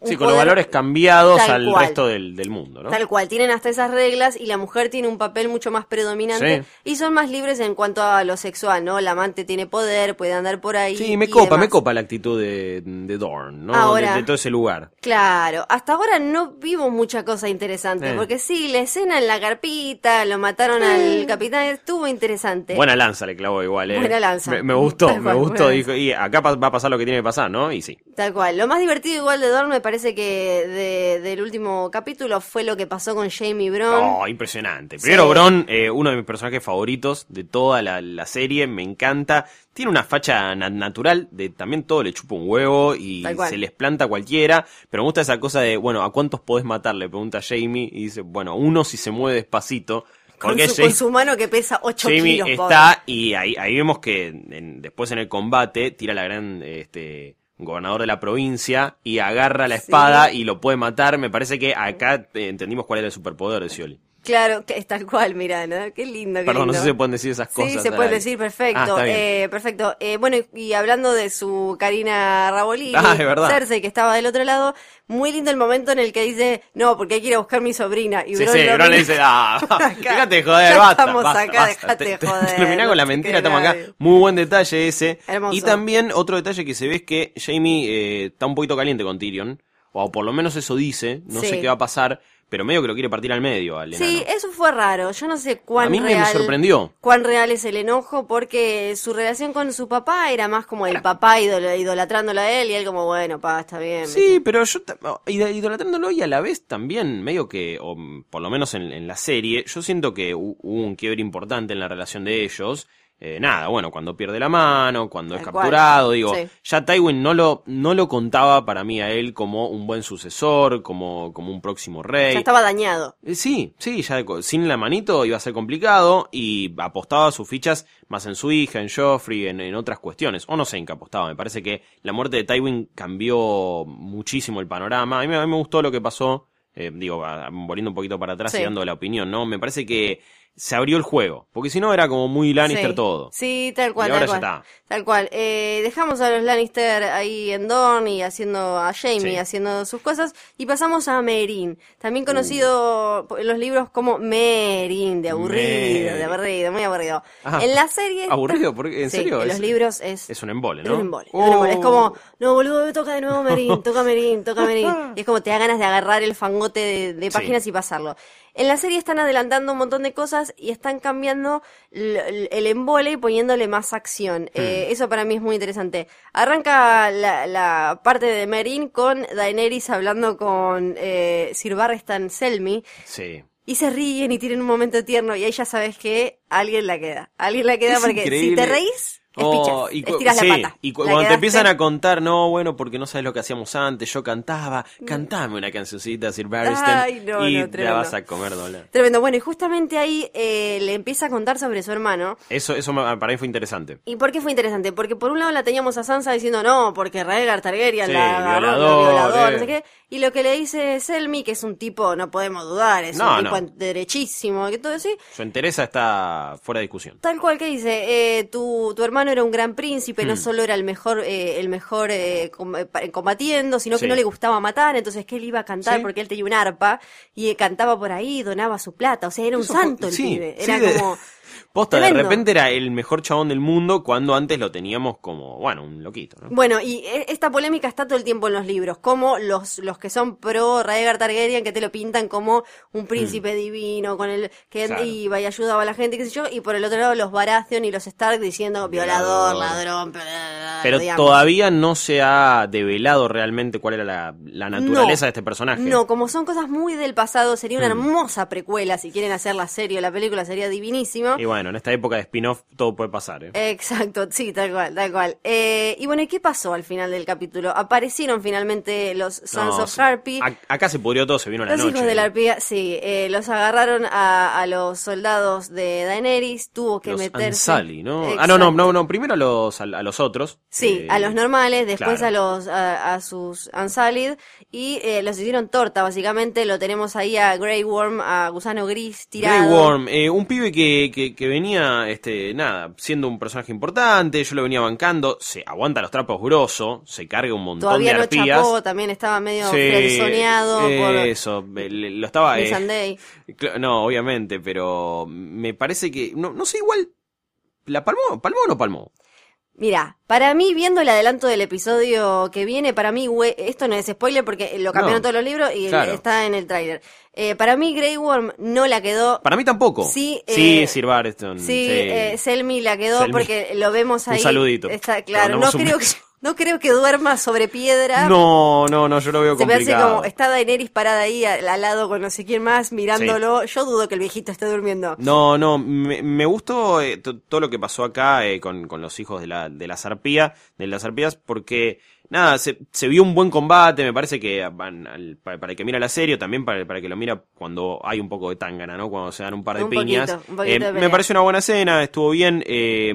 un Sí, con los valores cambiados tal al cual. resto del, del mundo, ¿no? Tal cual, tienen hasta esas reglas y la mujer tiene un papel mucho más predominante Sí. y son más libres en cuanto a lo sexual, ¿no? La amante tiene poder, puede andar por ahí. Sí, me y copa, me copa la actitud de, de Dorn, ¿no? Ahora- de, de todo ese lugar. Claro, hasta ahora no vimos mucha cosa interesante, Eh. porque sí, la escena en la carpita, lo mataron al capitán, estuvo interesante. Buena lanza le clavó igual, ¿eh? Buena lanza. Me, me gustó, *laughs* Tal me cual, gustó. Dijo, y acá va a pasar lo que tiene que pasar, ¿no? Y sí. Tal cual. Lo más divertido igual de Dorn me parece que de- del último capítulo fue lo que pasó con Jamie Brown. Oh, impresionante. Primero, Sí. Bron, eh, uno de mis personajes favoritos de toda la, la serie, me encanta. Tiene una facha na- natural de también todo le chupa un huevo y se les planta a cualquiera. Pero me gusta esa cosa de, bueno, ¿a cuántos podés matar? Le pregunta Jamie y dice, bueno, uno si se mueve despacito. con, su, Jamie- con su mano que pesa 8 Jamie kilos. pobre. está y ahí, ahí vemos que en- después en el combate tira la gran este gobernador de la provincia y agarra la Sí. espada y lo puede matar. Me parece que acá eh, entendimos cuál era el superpoder de Scioli. Claro, que es tal cual, mira, ¿no? Qué lindo, qué Perdón, no sé si se pueden decir esas cosas. Sí, se puede decir, Ah, perfecto. eh, perfecto. Eh, bueno, y, y hablando de su Karina Rabolini, Ah. Cersei, que estaba del otro lado, muy lindo el momento en el que dice, no, porque hay que ir a buscar mi sobrina. Y Sí, Bron sí, Bron le dice, ah, *laughs* *laughs* déjate de joder, basta, estamos basta, acá, basta. dejate Te- de te- joder, Terminá con la te mentira, estamos acá. Muy buen detalle ese. Hermoso. Y también otro detalle que se ve es que Jamie eh, está un poquito caliente con Tyrion, o por lo menos eso dice, no Sí. sé qué va a pasar, pero medio que lo quiere partir al medio al enano. Sí, eso fue raro. Yo no sé cuán A mí me- me real. sorprendió. Cuán real es el enojo, porque su relación con su papá era más como el papá idol- idolatrándolo a él y él como, bueno, pa, está bien. Sí, pero yo idolatrándolo y a la vez también medio que, o por lo menos en, en la serie, yo siento que hu- hubo un quiebre importante en la relación de ellos. Eh, nada, bueno, cuando pierde la mano, cuando es cual. capturado, digo, Sí. ya Tywin no lo, no lo contaba para mí a él como un buen sucesor, como, como un próximo rey. Ya estaba dañado. Eh, Sí, sí, ya sin la manito iba a ser complicado y apostaba sus fichas más en su hija, en Joffrey, en, en otras cuestiones. O no sé en qué apostaba, me parece que la muerte de Tywin cambió muchísimo el panorama. A mí, me- a mí me gustó lo que pasó, eh, digo, volviendo un poquito para atrás Sí. y dando la opinión, ¿no? Me parece que se abrió el juego, porque si no era como muy Lannister sí. todo. Sí, tal cual, Y ahora tal ya está. Tal cual. Eh, dejamos a los Lannister ahí en Dorne y haciendo a Jamie Sí. haciendo sus cosas y pasamos a Merin, también conocido Uh. en los libros como Merin, de aburrido, Merin. de aburrido, muy aburrido. Ah, en la serie *laughs* ¿aburrido? ¿Por qué? ¿En Sí, serio? En los libros es Es un embole, Es ¿no? un embole, es un embole. Es Oh. como, no, boludo, toca de nuevo Merín, toca Merín, toca Merín. *laughs* Y es como te da ganas de agarrar el fangote de, páginas y pasarlo. En la serie están adelantando un montón de cosas y están cambiando el embole y poniéndole más acción. Hmm. Eh, eso para mí es muy interesante. Arranca la, la parte de Merín con Daenerys hablando con eh, Sir Barristan Selmy. Sí. Y se ríen y tienen un momento tierno y ahí ya sabes que alguien la queda. Alguien la queda Es porque increíble. si te reís, Oh, y cu- estiras sí, la pata. Y cu- La cuando te empiezan a contar, no, bueno, porque no sabes lo que hacíamos antes, yo cantaba, cantame una cancioncita, Sir Barristan, Ay, no, y no, la vas a comer dólar. Tremendo. Bueno, y justamente ahí eh, le empieza a contar sobre su hermano. Eso, eso para mí fue interesante. ¿Y por qué fue interesante? Porque por un lado la teníamos a Sansa diciendo no, porque Rhaegar Targaryen Sí, la violador, violador, eh. no sé qué. Y lo que le dice Selmy, que es un tipo, no podemos dudar, es No, un tipo no. derechísimo, que todo así. Su entereza está fuera de discusión. Tal cual que dice, eh, tu, tu hermano era un gran príncipe, Hmm. no solo era el mejor, eh, el mejor eh, combatiendo, sino que no le gustaba matar, entonces que él iba a cantar Sí. porque él tenía un arpa y cantaba por ahí, donaba su plata, o sea, era un Eso fue- santo el sí, pibe, sí, era de- Posta, de repente era el mejor chabón del mundo cuando antes lo teníamos como, bueno, un loquito, ¿no? Bueno, y e- esta polémica está todo el tiempo en los libros, como los, los que son pro Rhaegar Targaryen que te lo pintan como un príncipe divino con el que Mm. Claro. iba y ayudaba a la gente, qué sé yo, y por el otro lado los Baratheon y los Stark diciendo violador, ladrón, bla, bla, bla, Pero digamos. todavía no se ha develado realmente cuál era la, la naturaleza No. de este personaje. No, como son cosas muy del pasado, sería una Mm. hermosa precuela. Si quieren hacer la serie o la película, sería divinísimo. Y bueno, en esta época de spin-off todo puede pasar. ¿eh? Exacto, sí, tal cual, tal cual. Eh, y bueno, ¿y qué pasó al final del capítulo? Aparecieron finalmente los Sons No, of Harpy. a- acá se pudrió todo, se vino la Los noche. hijos de la arpía, sí, eh, los agarraron a, a los soldados de Daenerys, tuvo que Los meterse. Ansali, ¿no? Ah, no, no, no, no, primero a los, a, a los otros. Sí, eh, a los normales, después claro. a los a, sus Unsullied y eh, los hicieron torta, básicamente lo tenemos ahí a Grey Worm, a Gusano Gris tirado. Grey Worm, eh, un pibe que, que, que venía, este, nada, siendo un personaje importante, yo lo venía bancando, se aguanta los trapos grosso, se carga un montón Todavía de no arpías. chapó, también estaba medio Sí, Eso, eh, le- lo estaba... eh, no, obviamente, pero me parece que, no, no sé, igual, ¿la palmó? ¿Palmó o no palmó? Mira, para mí, viendo el adelanto del episodio que viene, para mí, we- esto no es spoiler porque lo cambiaron No, todos los libros y claro. está en el tráiler. Eh, para mí, Grey Worm no la quedó. Para mí tampoco. Sí, sí eh, Sir Barristan. Sí, eh, Selmy la quedó Selmy. porque lo vemos Un ahí. saludito. Está claro. No un creo, que. No creo que duerma sobre piedra. No, no, no, yo lo veo Se me hace complicado. como, está Daenerys parada ahí al, al lado con no sé quién más, mirándolo. Yo dudo que el viejito esté durmiendo. No, no, me, me gustó eh, to- todo lo que pasó acá eh, con, con los hijos de la, de la zarpía, de las arpías, porque nada, se, se vio un buen combate, me parece que para, para el que mira la serie, o también para, para el que lo mira cuando hay un poco de tangana, ¿no? Cuando se dan un par de Un piñas. poquito, un poquito Eh, de me pareció una buena escena, estuvo bien. eh,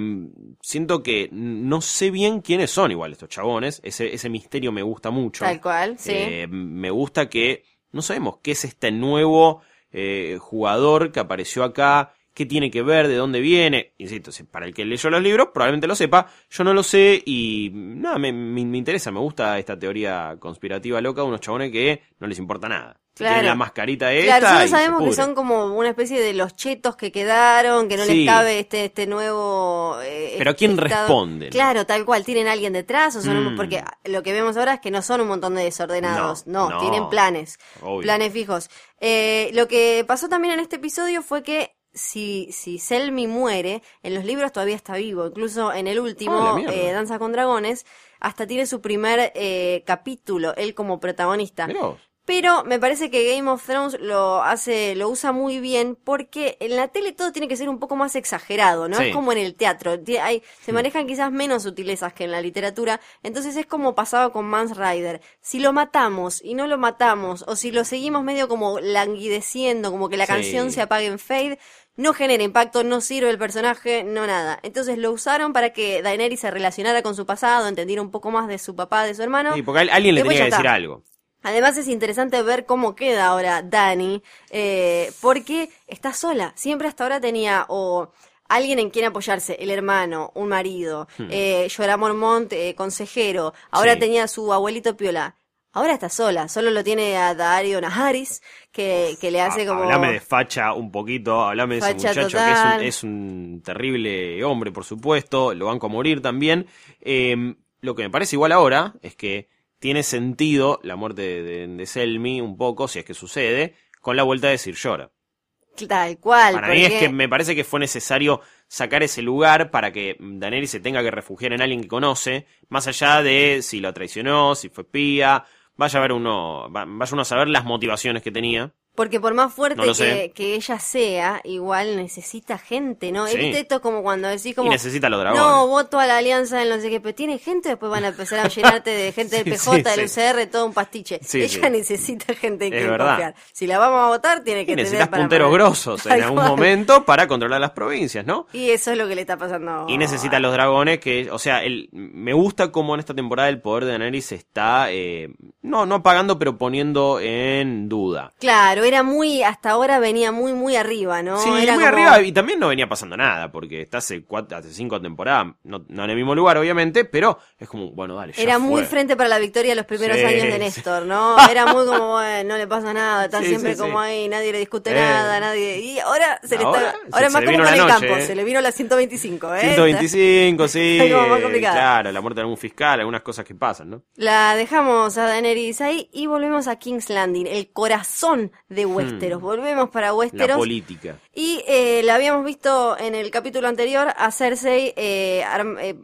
siento que no sé bien quiénes son igual estos chabones, ese, ese misterio me gusta mucho. Tal cual, sí. Eh, me gusta que no sabemos qué es este nuevo eh, jugador que apareció acá, qué tiene que ver, de dónde viene. Insisto, si- para el que leyó los libros probablemente lo sepa, yo no lo sé y nada, me, me- me interesa, me gusta esta teoría conspirativa loca de unos chabones que no les importa nada. Claro. Tienen la mascarita esta Claro, se sabemos que son como una especie de los chetos que quedaron, que no Sí. les cabe este, este nuevo... eh, Pero ¿a quién estado. responden? Claro, tal cual, ¿tienen alguien detrás? O son, Mm. Porque lo que vemos ahora es que no son un montón de desordenados, No, no, no. tienen planes, Obvio. planes fijos. Eh, lo que pasó también en este episodio fue que si, si Selmy muere, en los libros todavía está vivo, incluso en el Ah, último, mierda. eh, Danza con Dragones, hasta tiene su primer eh, capítulo, él como protagonista. Mirá. Pero me parece que Game of Thrones lo hace, lo usa muy bien porque en la tele todo tiene que ser un poco más exagerado, ¿no? Sí. Es como en el teatro. Hay, se manejan quizás menos sutilezas que en la literatura. Entonces es como pasaba con Mans Rider. Si lo matamos y no lo matamos, o si lo seguimos medio como languideciendo, como que la Sí. canción se apague en fade, no genera impacto, no sirve el personaje, no nada. Entonces lo usaron para que Daenerys se relacionara con su pasado, entendiera un poco más de su papá, de su hermano. Sí, porque al- alguien le Después tenía que decir algo. Además es interesante ver cómo queda ahora Dani, eh, porque está sola. Siempre hasta ahora tenía o alguien en quien apoyarse, el hermano, un marido, eh, Jorah Mormont, eh, consejero. Ahora Hmm. Sí. tenía a su abuelito Piola. Ahora está sola, solo lo tiene a Dario Naharis, que, que le hace Ha- como... Hablame de facha un poquito, hablame de ese muchacho total. que es un, es un terrible hombre, por supuesto, lo banco a morir también. Eh, lo que me parece igual ahora es que tiene sentido la muerte de, de, de Selmy un poco, si es que sucede, con la vuelta de Sir Jorah. Tal cual. Para mí es porque- que me parece que fue necesario sacar ese lugar para que Daenerys se tenga que refugiar en alguien que conoce, más allá de si lo traicionó, si fue espía, vaya a ver uno, va- vaya uno a saber las motivaciones que tenía. Porque por más fuerte No que, que ella sea, igual necesita gente, ¿no? Sí. ¿Viste esto es como cuando decís Y como... necesita a los dragones. No, voto a la alianza en no sé qué, pero tiene gente, después van a empezar a llenarte de gente *laughs* del Sí, PJ, sí, del. UCR, todo un pastiche. Ella necesita gente verdad. confiar. Si la vamos a votar, tiene que Y tener para punteros grosos en algún cual. momento para controlar las provincias, ¿no? Y eso es lo que le está pasando. Y necesita a los dragones que, o sea, el, me gusta cómo en esta temporada el poder de Daenerys está, eh, no, no apagando, pero poniendo en duda. Claro, era muy, hasta ahora venía muy, muy arriba, ¿no? Sí, era muy como- arriba y también no venía pasando nada, porque está hace, cuatro, hace cinco temporadas, no, no en el mismo lugar obviamente, pero es como, bueno, dale, ya Era muy frente para la victoria los primeros Sí, años de. Néstor, ¿no? *laughs* Era muy como, bueno, no le pasa nada, está Sí, siempre sí, como ahí, nadie le discute Eh. nada, nadie... Y ahora se le está... se- Ahora se más le como con el noche, campo, eh. se le vino la 125, ¿eh? 125, *laughs* sí. Está como más complicada. Claro, la muerte de algún fiscal, algunas cosas que pasan, ¿no? La dejamos a Daenerys ahí y volvemos a King's Landing, el corazón de Westeros. Volvemos para Hmm. La Westeros. política. Y eh, la habíamos visto en el capítulo anterior a Cersei eh, eh,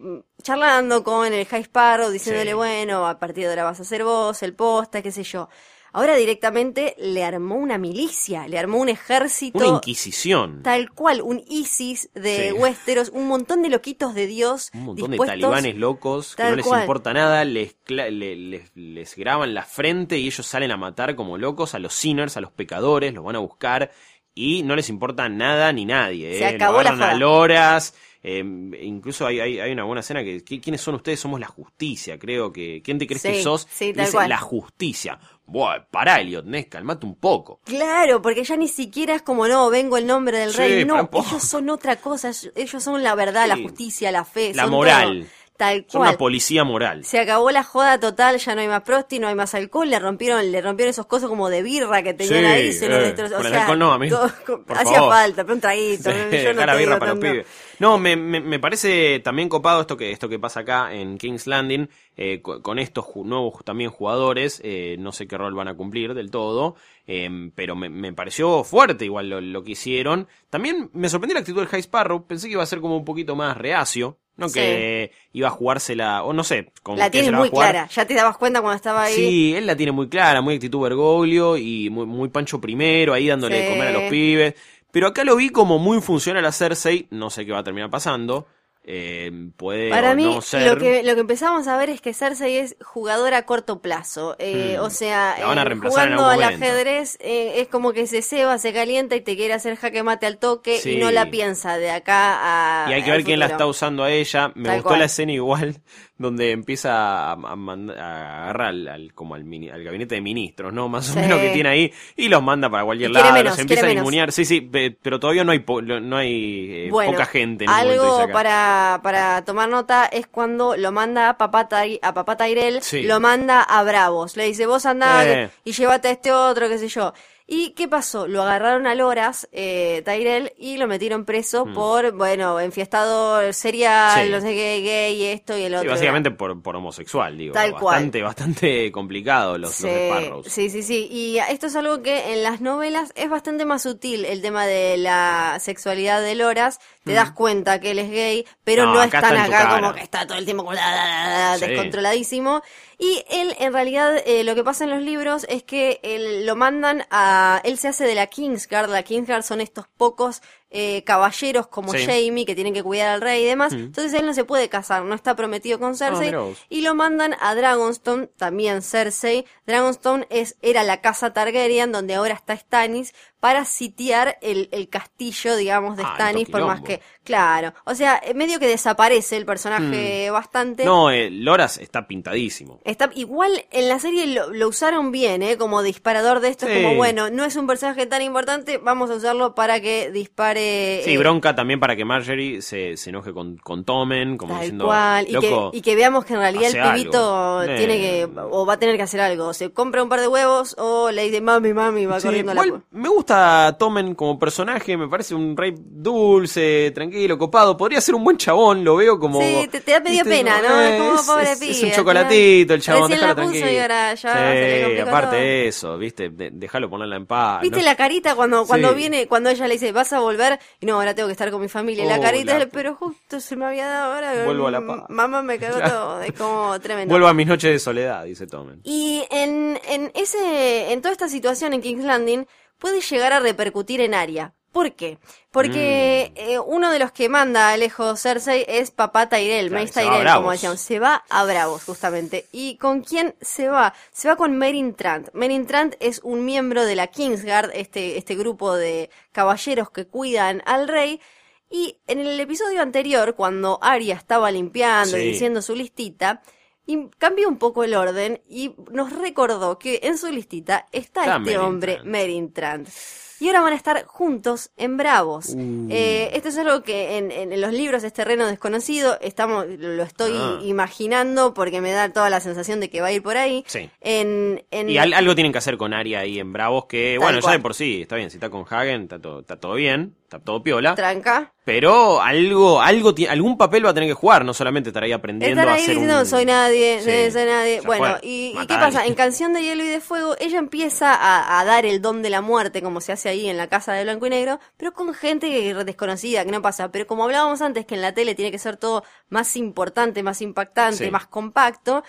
charlando con el High Sparrow, diciéndole, Sí. bueno, a partir de ahora vas a ser vos, el posta, qué sé yo. Ahora directamente le armó una milicia, le armó un ejército. Una inquisición. Tal cual, un ISIS de Sí. Westeros, un montón de loquitos de Dios. Un montón de talibanes locos que no les cual. importa nada, les, les, les graban la frente y ellos salen a matar como locos a los sinners, a los pecadores, los van a buscar y no les importa nada ni nadie. Se eh. Lo acabó la a loras. eh, incluso hay, hay, hay una buena escena que, ¿qui- ¿quiénes son ustedes? Somos la justicia, creo que. ¿Quién te crees Sí, que sos? sí, tal dice, cual. La justicia. Buah, pará, Elliot, Ness, calmate un poco. Claro, porque ya ni siquiera es como, no, vengo el nombre del Sí, rey. No, ellos son otra cosa. ellos- son la verdad, la justicia, la fe. La son moral. todo. Tal Son cual. una policía moral. Se acabó la joda total, ya no hay más prosti, no hay más alcohol, le rompieron, le rompieron esos cosas como de birra que tenían Sí, ahí, se los eh, destrozó. con o el sea, alcohol no, todo- Por hacía favor. falta, pero un traguito. *laughs* Sí, yo no la birra los pibes. No, me, me, me parece también copado esto que, esto que pasa acá en King's Landing, eh, co- con estos nuevos también jugadores, eh, no sé qué rol van a cumplir del todo, eh, pero me, me pareció fuerte igual lo, lo que hicieron. También me sorprendió la actitud del High Sparrow, pensé que iba a ser como un poquito más reacio, no Sí. que iba a jugársela, o no sé, como La tiene muy clara, ya te dabas cuenta cuando estaba ahí. Sí, él la tiene muy clara, muy actitud Bergoglio y muy, muy Pancho primero, ahí dándole de comer a los pibes. Pero acá lo vi como muy funcional a Cersei, no sé qué va a terminar pasando. Eh, puede Para mí, no ser. lo que, lo que empezamos a ver es que Cersei es jugadora a corto plazo. Eh, Hmm. O sea, La van a eh, jugando al ajedrez eh, es como que se ceba, se calienta y te quiere hacer jaque mate al toque Sí. y no la piensa de acá a. Y hay que ver quién la está usando a ella. Me Tal gustó cual. la escena igual, donde empieza a, a agarrar al, al- como al, mini- al gabinete de ministros, ¿no? Más o menos que tiene ahí, y los manda para cualquier Y lado, menos, los empieza a ningunear. Sí, sí, pe- pero todavía no hay, po- no hay eh, Bueno, poca gente en algo para, para tomar nota es cuando lo manda a papá, a papá Tyrell, Sí. lo manda a Bravos. Le dice, vos andá Eh. y llévate a este otro, qué sé yo. ¿Y qué pasó? Lo agarraron a Loras, eh, Tyrell, y lo metieron preso por, bueno, enfiestado serial, Mm. Sí. no sé qué, gay, esto y el Sí, otro. básicamente por, por homosexual, digo. Tal cual. bastante, bastante complicado los, Sí, los Sparrows. sí, sí, sí. Y esto es algo que en las novelas es bastante más sutil, el tema de la sexualidad de Loras. Te das cuenta que él es gay, pero Mm. No, no, acá están acá como que está todo el tiempo como la, la, la, la, Sí. descontroladísimo. Y él, en realidad, eh, lo que pasa en los libros es que él, lo mandan a... Él se hace de la Kingsguard. La Kingsguard son estos pocos eh, caballeros como Sí. Jamie que tienen que cuidar al rey y demás. Entonces él no se puede casar, no está prometido con Cersei. mira vos. y lo mandan a Dragonstone, también Cersei. Dragonstone es, era la casa Targaryen, donde ahora está Stannis, para sitiar el, el castillo, digamos, de Ah, Stannis, por más que... Claro, o sea, eh, medio que desaparece el personaje bastante. Mm. No, eh, Loras está pintadísimo. Está, igual en la serie lo, lo usaron bien, ¿eh? Como disparador de esto. Es como, bueno, no es un personaje tan importante, vamos a usarlo para que dispare. Sí, eh, bronca también para que Marjorie se, se enoje con, con Tommen, como Tal diciendo, cual, y que, y que veamos que en realidad el pibito algo. tiene Eh. que, o va a tener que hacer algo, o se compra un par de huevos, o le dice mami, mami, va Sí, corriendo a la igual pu- me gusta Tommen como personaje, me parece un rey dulce, tranquilo, copado. Podría ser un buen chabón, lo veo como. Sí, te, te da pena, ¿no? eh, es como pobre es- pibe. es un chocolatito el chabón, déjalo la tranquilo. y ahora ya sí, aparte de eso, ¿viste? Déjalo ponerla en paz. ¿Viste ¿no? la carita cuando, cuando Sí. viene, cuando ella le dice, vas a volver? Y no, ahora tengo que estar con mi familia. Y la Oh, carita, la- pero justo se me había dado ahora. Vuelvo a la paz. Mamá me cagó todo. Es como *laughs* tremendo. Vuelvo a mis noches de soledad, dice Tommen. Y en, en ese, en toda esta situación en King's Landing puede llegar a repercutir en Arya. ¿Por qué? Porque Mm. eh, uno de los que manda lejos Cersei es papá Tyrell, Claro, Mace a Tyrell, como decíamos. Se va a Bravos, justamente. ¿Y con quién se va? Se va con Merin Trant. Merin Trant es un miembro de la Kingsguard, este, este grupo de caballeros que cuidan al rey. Y en el episodio anterior, cuando Arya estaba limpiando y diciendo su listita, Y cambió un poco el orden y nos recordó que en su listita está, Está este hombre, Trant. Meryn Trant. Y ahora van a estar juntos en Bravos. Uh. Eh, esto es algo que en, en- los libros es terreno desconocido. Estamos, lo estoy Ah. imaginando porque me da toda la sensación de que va a ir por ahí. Sí. En, en- Y al- algo tienen que hacer con Aria ahí en Bravos, que Tal bueno, ya de por sí, está bien, si está con Hagen, está todo, está todo bien, está todo piola. Tranca. Pero algo, algo, algún papel va a tener que jugar, no solamente estar ahí aprendiendo Estar a ahí hacer diciendo un... soy nadie, Sí, soy nadie. Bueno, y, qué a pasa? En Canción de Hielo y de Fuego, ella empieza a, a dar el don de la muerte, como se hace ahí en la casa de blanco y negro, pero con gente desconocida, que no pasa. Pero como hablábamos antes, que en la tele tiene que ser todo más importante, más impactante, Sí. más compacto.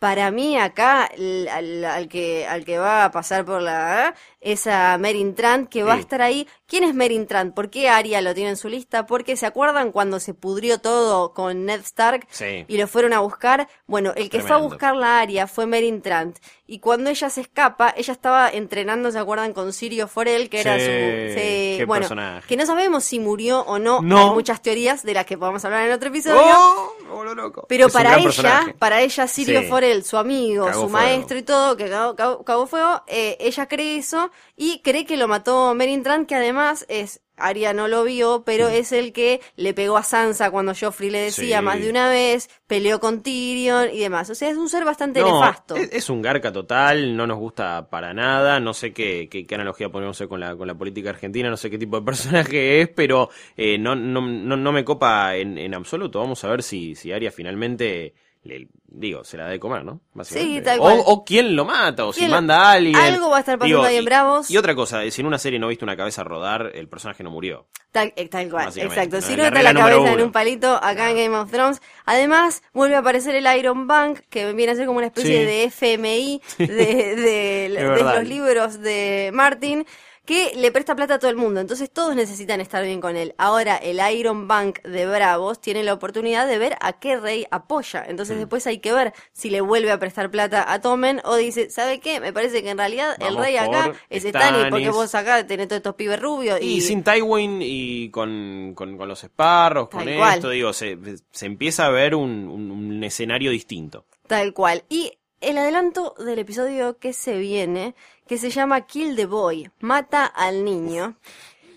Para mí acá, el- al, al que, al que va a pasar por la... es a Merin Trant, que va a estar ahí. ¿Quién es Merin Trant? ¿Por qué Arya lo tiene en su lista? Porque ¿se acuerdan cuando se pudrió todo con Ned Stark? Sí. y lo fueron a buscar. Bueno, el que fue a buscar la área fue Merin Trant. Y cuando ella se escapa, ella estaba entrenando, ¿se acuerdan? Con Sirio Forel, que era Sí, su... sí, bueno, personaje. que no sabemos si murió o no. No. Hay muchas teorías de las que podemos hablar en otro episodio. ¡Oh! Me voló loco. Pero Es para ella, personaje. para ella, Sirio Sí. Forel, su amigo, Cagó su fuego. maestro y todo, que cagó, cagó- fuego, eh, ella cree eso y cree que lo mató Merin Trant, que además es, Arya no lo vio, pero es el que le pegó a Sansa cuando Joffrey le decía Sí. más de una vez, peleó con Tyrion y demás. O sea, es un ser bastante No, nefasto. Es, es un garca total, no nos gusta para nada, no sé qué, qué, qué analogía ponemos con la, con la política argentina, no sé qué tipo de *laughs* personaje es, pero eh, no, no, no, no me copa en, en absoluto. Vamos a ver si, si Aria finalmente, le, digo, se la da de comer, ¿no? Sí, tal o, cual. o quién lo mata, o si ¿Quién- manda a alguien. algo va a estar pasando ahí en Bravos. Y otra cosa, si en una serie no viste una cabeza rodar, el personaje no murió. Tal, eh, tal cual, exacto. ¿no? Si no está la cabeza en un palito acá en Game of Thrones. Además, vuelve a aparecer el Iron Bank, que viene a ser como una especie Sí. de FMI *laughs* de, de- de verdad. los libros de Martin, que le presta plata a todo el mundo. Entonces todos necesitan estar bien con él. Ahora, el Iron Bank de Bravos tiene la oportunidad de ver a qué rey apoya. Entonces Mm. después hay que ver si le vuelve a prestar plata a Tommen o dice, ¿sabe qué? Me parece que en realidad el rey acá es Stannis, porque vos acá tenés todos estos pibes rubios. Y, Y, sin Tywin y con, con, con los Sparrows, con Tal cual. esto, digo, se, se empieza a ver un, un- un escenario distinto. Tal cual. Y el adelanto del episodio que se viene, que se llama Kill the Boy, mata al niño.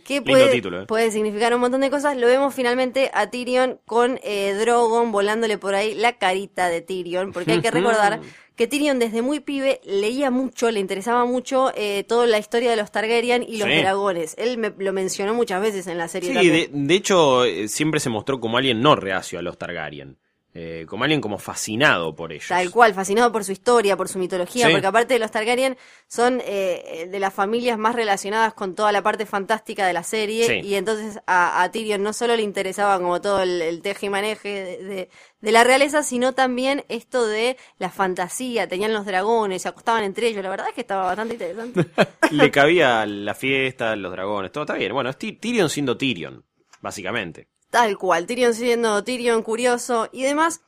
Que puede, título, ¿eh? puede significar un montón de cosas. Lo vemos finalmente a Tyrion con eh, Drogon volándole por ahí la carita de Tyrion. Porque hay que *laughs* recordar que Tyrion desde muy pibe leía mucho, le interesaba mucho eh, toda la historia de los Targaryen y los Sí. dragones. Él me, lo mencionó muchas veces en la serie Sí, de, de hecho, eh, siempre se mostró como alguien no reacio a los Targaryen. Eh, como alguien como fascinado por ellos. Tal cual, fascinado por su historia, por su mitología, Sí. porque aparte de los Targaryen son eh, de las familias más relacionadas con toda la parte fantástica de la serie Sí. y entonces a, a Tyrion no solo le interesaba como todo el, el teje y maneje de, de- de la realeza, sino también esto de la fantasía, tenían los dragones, se acostaban entre ellos, la verdad es que estaba bastante interesante. *laughs* Le *laughs* cabía la fiesta, los dragones, todo está bien. Bueno, es Tyrion siendo Tyrion, básicamente. Tal cual, Tyrion siendo Tyrion curioso y demás.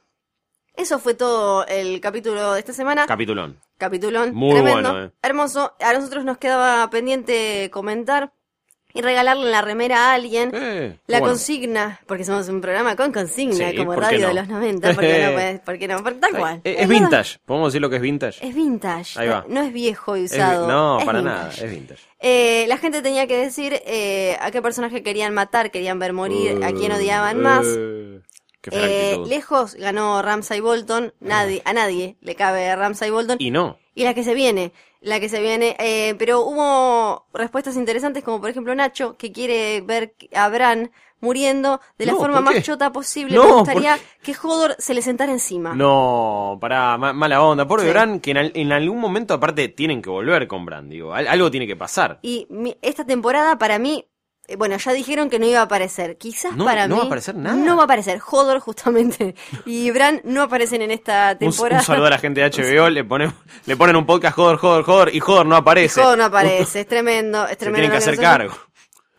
Eso fue todo el capítulo de esta semana. Capitulón. Capitulón, Muy tremendo, bueno, eh. hermoso. A nosotros nos quedaba pendiente comentar y regalarle la remera a alguien. Eh, la bueno. consigna, porque somos un programa con consigna, Sí, como ¿por qué radio no? de los 90, porque no, pues, ¿por qué no? Por- tal cual. Eh, Es, vintage. ¿Podemos decir lo que es vintage? Es vintage. Ahí va. No es viejo y Es usado. no, es para vintage. nada, es vintage. Eh, la gente tenía que decir eh, a qué personaje querían matar, querían ver morir, a quién odiaban más. Eh, Qué lejos ganó Ramsay Bolton, nadie, a nadie le cabe Ramsay Bolton. Y no. Y la que se viene, la que se viene, eh, pero hubo respuestas interesantes como por ejemplo Nacho, que quiere ver a Bran muriendo de la No, forma más chota posible. No, Me ¿por gustaría que Hodor se le sentara encima. No, pará, ma- mala onda. Pobre Sí. Bran, que en, al- en algún momento aparte tienen que volver con Bran, digo. al- algo tiene que pasar. Y mi- esta temporada para mí, bueno, ya dijeron que no iba a aparecer. Quizás No, para no mí... va a aparecer nada. No va a aparecer. Hodor justamente *laughs* y Bran no aparecen en esta temporada. un saludo a la gente de *laughs* HBO, le ponen, le ponen un podcast, joder, joder, joder, y joder no aparece. Hodor no aparece, es tremendo, es Se tremendo. tienen que hacer cargo.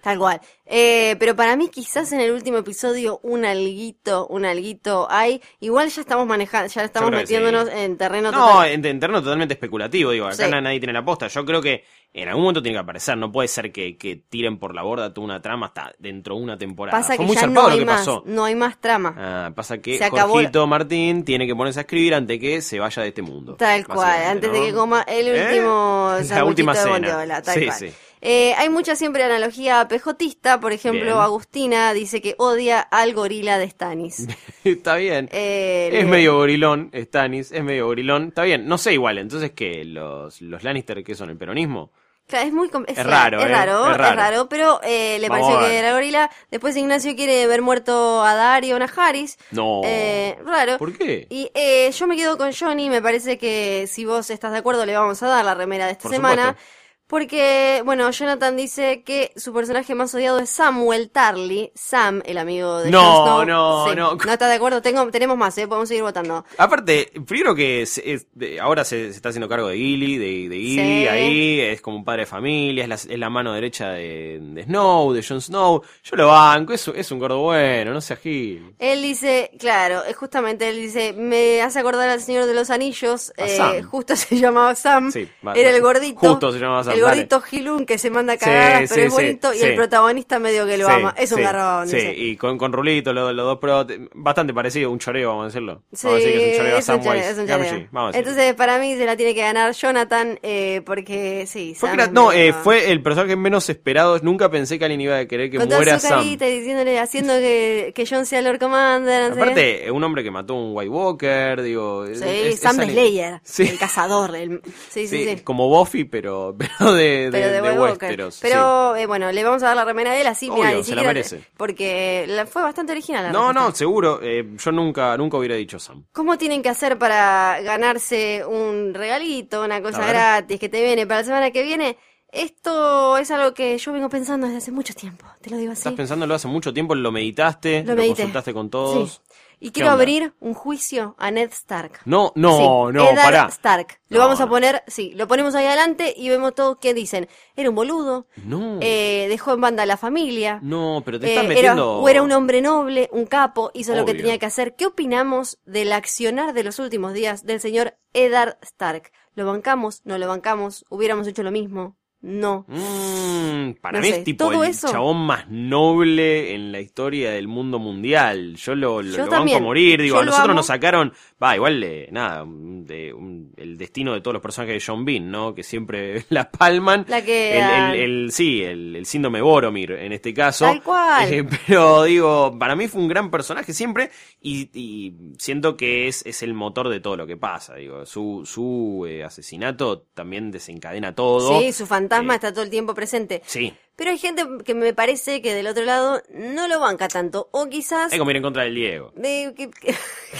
Tal cual. Eh, pero para mí quizás en el último episodio un alguito, un alguito hay. Igual ya estamos manejando, ya estamos que metiéndonos sí. en terreno No, total. en, en terreno totalmente especulativo, digo, acá Sí. nadie tiene la posta. Yo creo que en algún momento tiene que aparecer, no puede ser que, que tiren por la borda toda una trama hasta dentro de una temporada. Pasa Fue que muy ya no lo hay que más, pasó. no hay más trama. Ah, pasa que Se acabó Jorgito Martín tiene que ponerse a escribir antes que se vaya de este mundo. Tal cual, antes ¿no? de que coma el ¿Eh? último *laughs* La última de cena. bondiola, tal Sí, cual. sí. Eh, hay mucha siempre analogía pejotista, por ejemplo, Bien. Agustina dice que odia al gorila de Stanis. *laughs* Está bien. Eh, Es le- medio gorilón, Stanis, es medio gorilón. Está bien, no sé igual. Entonces, ¿qué? ¿Los, los Lannister qué son? ¿El peronismo? Claro, es muy Es raro, es ¿eh? raro, Es es raro. pero eh, le Vamos pareció que era gorila. Después Ignacio quiere ver muerto a Dario, a Harris. No. Eh, raro. ¿Por qué? Y eh, yo me quedo con Johnny, me parece que si vos estás de acuerdo le vamos a dar la remera de esta Por semana. supuesto. Porque, bueno, Jonathan dice que su personaje más odiado es Samuel Tarly, Sam, el amigo de No, Snow. no, Sí, no. ¿No estás de acuerdo? Tengo, tenemos más, ¿eh? Podemos seguir votando. Aparte, primero que es- de- ahora se, se está haciendo cargo de Gilly, de, de Gilly Sí. ahí, es como un padre de familia, es la, es la mano derecha de, de Snow, de Jon Snow. Yo lo banco, es, es un gordo bueno, no sea Gil. Él dice, claro, es justamente él dice, me hace acordar al Señor de los Anillos, A eh, Sam. justo *laughs* se llamaba Sam, Sí, va- era va- el gordito, justo se llamaba Sam, el gordito Gilún que se manda cagadas, Sí, pero sí, es bonito, sí, y el protagonista medio que lo ama, es un garrón. Sí, y con, con Rulito, los, dos pro, bastante parecido, un choreo, vamos a decirlo. Vamos a decir que es un choreo a es Samwise es un choreo. vamos a. Entonces, para mí se la tiene que ganar Jonathan, eh, porque sí, Fue Sam es no, eh, fue el personaje menos esperado. Nunca pensé que alguien iba a querer que Con muera su Sam. y diciéndole, haciendo que, que John sea Lord Commander. no sé. Aparte, un hombre que mató a un White Walker, digo. es- Sí, es- es Sam alguien- Slayer, el cazador. el- sí, sí, Sí, sí. como Buffy, pero, *laughs* pero de, de, Pero de, de. Westeros. Pero eh, bueno, le vamos a dar la remera a él así, Obvio, mira, se la merece. Porque la- fue bastante original la. No, no, seguro. eh, yo nunca, nunca hubiera dicho Sam. ¿Cómo tienen que hacer para ganarse un regalito, una cosa gratis que te viene para la semana que viene? Esto es algo que yo vengo pensando desde hace mucho tiempo, te lo digo así. Estás pensándolo hace mucho tiempo, lo meditaste, Lo lo, medité. consultaste con todos. Sí. Y ¿Qué quiero onda? abrir un juicio a Ned Stark. No, no, Sí, no, Eddard pará. Stark. Lo No, vamos a poner, sí, lo ponemos ahí adelante y vemos todo qué dicen. Era un boludo, No. eh, dejó en banda a la familia. No, pero te eh, estás era- metiendo. o era un hombre noble, un capo, hizo lo que tenía que hacer. ¿Qué opinamos del accionar de los últimos días del señor Eddard Stark? ¿Lo bancamos? ¿No lo bancamos? ¿Hubiéramos hecho lo mismo? No. Mm, para No mí sé, es tipo todo el eso- chabón más noble en la historia del mundo mundial. Yo lo, lo, Yo lo banco a morir. Digo, Yo a nosotros nos sacaron. Va, igual de nada. De, un- el destino de todos los personajes de John Bean, ¿no? Que siempre *laughs* la palman. La que El, el- el- sí, el, síndrome Boromir en este caso. Tal cual. Eh, pero digo, para mí fue un gran personaje siempre. Y, y siento que es, es el motor de todo lo que pasa. Digo, su, su eh, asesinato también desencadena todo. Sí, su fantasma está todo el tiempo presente. Sí. Pero hay gente que me parece que del otro lado no lo banca tanto. O quizás... Hay como ir en contra del Diego. de- que- que-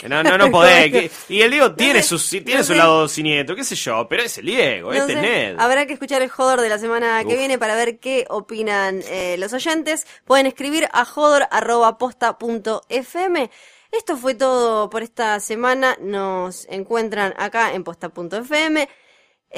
No, no, no *laughs* podés. que- y el Diego tiene, sé, su, no tiene su sé. lado siniestro, qué sé yo, pero es el Diego, no este es Ned. Habrá que escuchar el Jodor de la semana que viene para ver qué opinan eh, los oyentes. Pueden escribir a jodor.posta.fm. Esto fue todo por esta semana. Nos encuentran acá en posta.fm.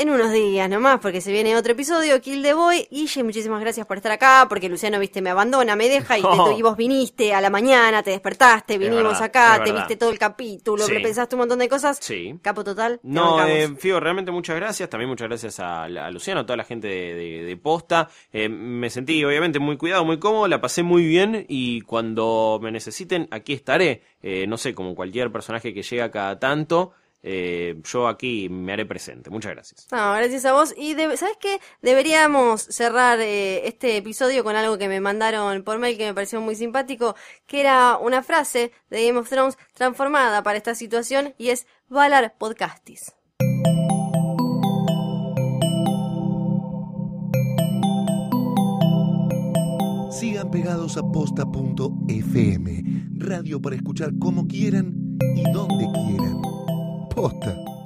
En unos días nomás, porque se viene otro episodio, Kill the Boy. Guille, muchísimas gracias por estar acá, porque Luciano, viste, me abandona, me deja, y, te- *laughs* y vos viniste a la mañana, te despertaste, vinimos verdad, acá, te viste todo el capítulo, Sí. pensaste un montón de cosas. Sí. Capo total. No, eh, Figo, realmente muchas gracias. También muchas gracias a, a Luciano, a toda la gente de, de- de Posta. Eh, me sentí, obviamente, muy cuidado, muy cómodo, la pasé muy bien y cuando me necesiten, aquí estaré. Eh, no sé, como cualquier personaje que llega cada tanto, eh, yo aquí me haré presente. Muchas gracias. No, gracias a vos. Y de- ¿sabes qué? Deberíamos cerrar eh, este episodio con algo que me mandaron por mail que me pareció muy simpático, que era una frase de Game of Thrones transformada para esta situación y es Valar Podcastis. Sigan pegados a posta.fm, radio para escuchar como quieran y donde quieran. outra.